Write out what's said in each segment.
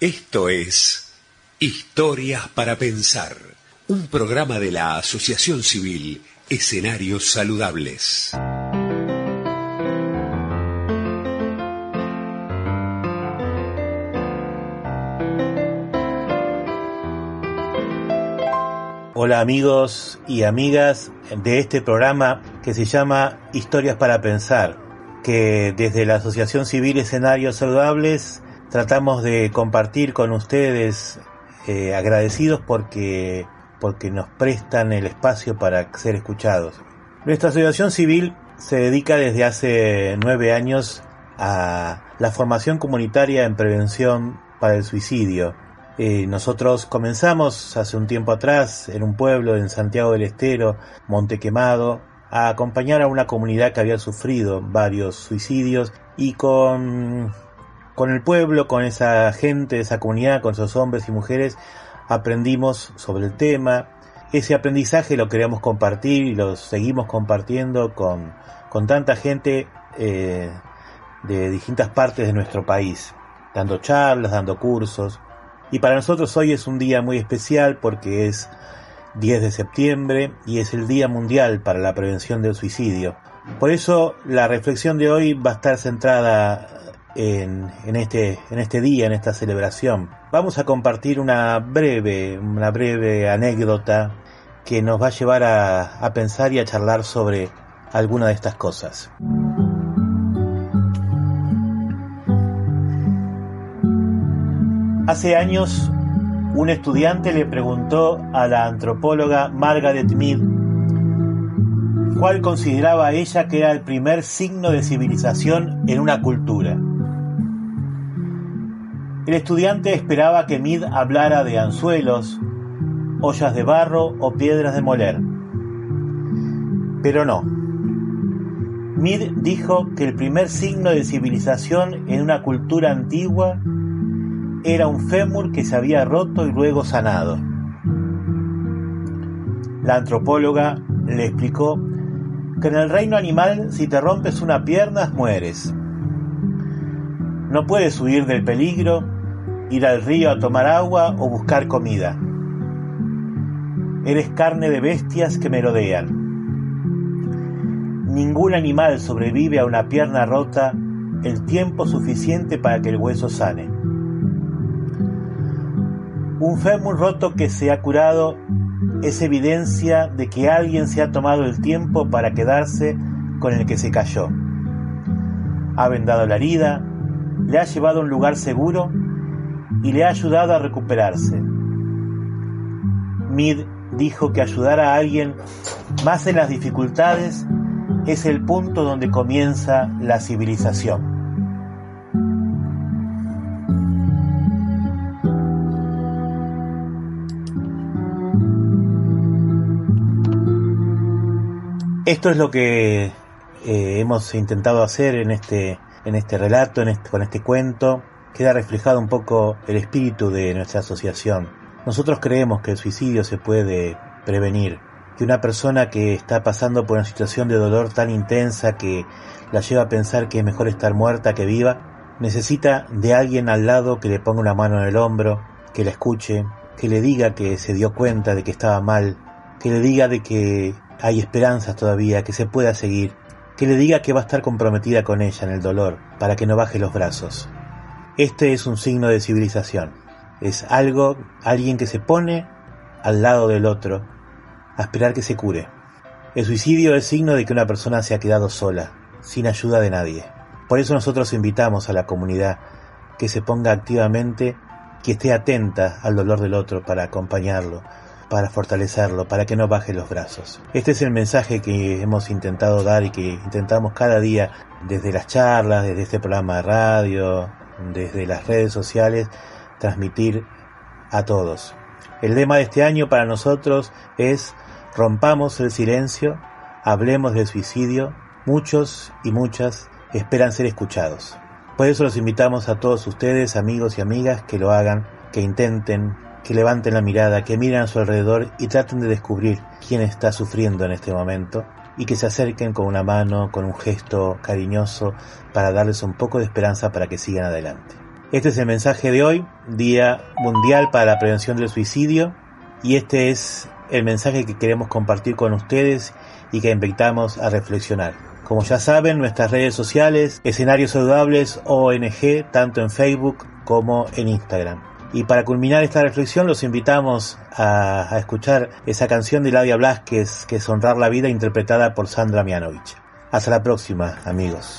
Esto es Historias para Pensar, un programa de la Asociación Civil Escenarios Saludables. Hola amigos y amigas de este programa que se llama Historias para Pensar, que desde la Asociación Civil Escenarios Saludables tratamos de compartir con ustedes eh, agradecidos porque, porque nos prestan el espacio para ser escuchados. Nuestra asociación civil se dedica desde hace nueve años a la formación comunitaria en prevención para el suicidio. Eh, nosotros comenzamos hace un tiempo atrás en un pueblo en Santiago del Estero, Montequemado, a acompañar a una comunidad que había sufrido varios suicidios y con con el pueblo, con esa gente, esa comunidad, con esos hombres y mujeres, aprendimos sobre el tema. Ese aprendizaje lo queremos compartir y lo seguimos compartiendo con, con tanta gente eh, de distintas partes de nuestro país, dando charlas, dando cursos. Y para nosotros hoy es un día muy especial porque es 10 de septiembre y es el Día Mundial para la Prevención del Suicidio. Por eso la reflexión de hoy va a estar centrada en, este, en este día, en esta celebración. Vamos a compartir una breve, una breve anécdota que nos va a llevar a, a pensar y a charlar sobre alguna de estas cosas. Hace años, un estudiante le preguntó a la antropóloga Margaret Mead cuál consideraba ella que era el primer signo de civilización en una cultura. El estudiante esperaba que Mid hablara de anzuelos, ollas de barro o piedras de moler. Pero no. Mid dijo que el primer signo de civilización en una cultura antigua era un fémur que se había roto y luego sanado. La antropóloga le explicó que en el reino animal si te rompes una pierna mueres. No puedes huir del peligro ir al río a tomar agua o buscar comida. Eres carne de bestias que merodean. Ningún animal sobrevive a una pierna rota el tiempo suficiente para que el hueso sane. Un fémur roto que se ha curado es evidencia de que alguien se ha tomado el tiempo para quedarse con el que se cayó. Ha vendado la herida, le ha llevado a un lugar seguro y le ha ayudado a recuperarse. Mid dijo que ayudar a alguien más en las dificultades es el punto donde comienza la civilización. Esto es lo que eh, hemos intentado hacer en este, en este relato, con este cuento queda reflejado un poco el espíritu de nuestra asociación. Nosotros creemos que el suicidio se puede prevenir, que una persona que está pasando por una situación de dolor tan intensa que la lleva a pensar que es mejor estar muerta que viva, necesita de alguien al lado que le ponga una mano en el hombro, que la escuche, que le diga que se dio cuenta de que estaba mal, que le diga de que hay esperanzas todavía, que se pueda seguir, que le diga que va a estar comprometida con ella en el dolor, para que no baje los brazos. Este es un signo de civilización. Es algo, alguien que se pone al lado del otro a esperar que se cure. El suicidio es signo de que una persona se ha quedado sola, sin ayuda de nadie. Por eso nosotros invitamos a la comunidad que se ponga activamente, que esté atenta al dolor del otro para acompañarlo, para fortalecerlo, para que no baje los brazos. Este es el mensaje que hemos intentado dar y que intentamos cada día desde las charlas, desde este programa de radio, desde las redes sociales transmitir a todos. El lema de este año para nosotros es rompamos el silencio, hablemos del suicidio, muchos y muchas esperan ser escuchados. Por eso los invitamos a todos ustedes, amigos y amigas, que lo hagan, que intenten, que levanten la mirada, que miren a su alrededor y traten de descubrir quién está sufriendo en este momento y que se acerquen con una mano, con un gesto cariñoso para darles un poco de esperanza para que sigan adelante. Este es el mensaje de hoy, Día Mundial para la Prevención del Suicidio, y este es el mensaje que queremos compartir con ustedes y que invitamos a reflexionar. Como ya saben, nuestras redes sociales, Escenarios Saludables ONG, tanto en Facebook como en Instagram. Y para culminar esta reflexión los invitamos a, escuchar esa canción de Ladia Blasquez, que es Honrar la Vida, interpretada por Sandra Mianovich. Hasta la próxima, amigos.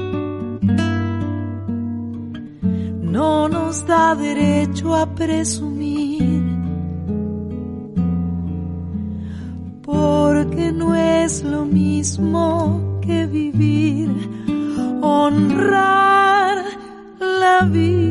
nos da derecho a presumir, porque no es lo mismo que vivir, honrar la vida.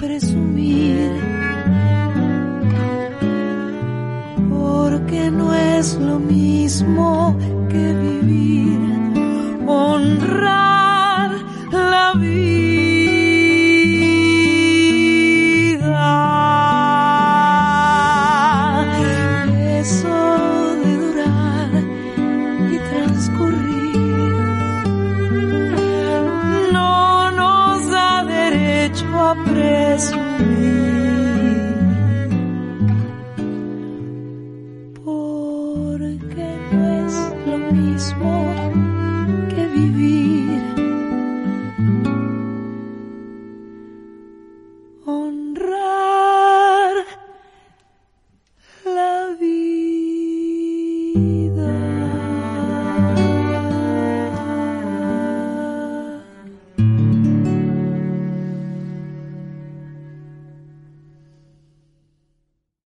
Presumir. Porque no es lo mismo derecho a presumir.